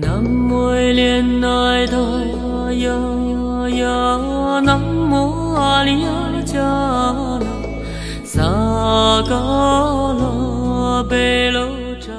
南无莲奈达呀呀，南无阿利亚迦那，萨嘎拉贝罗扎。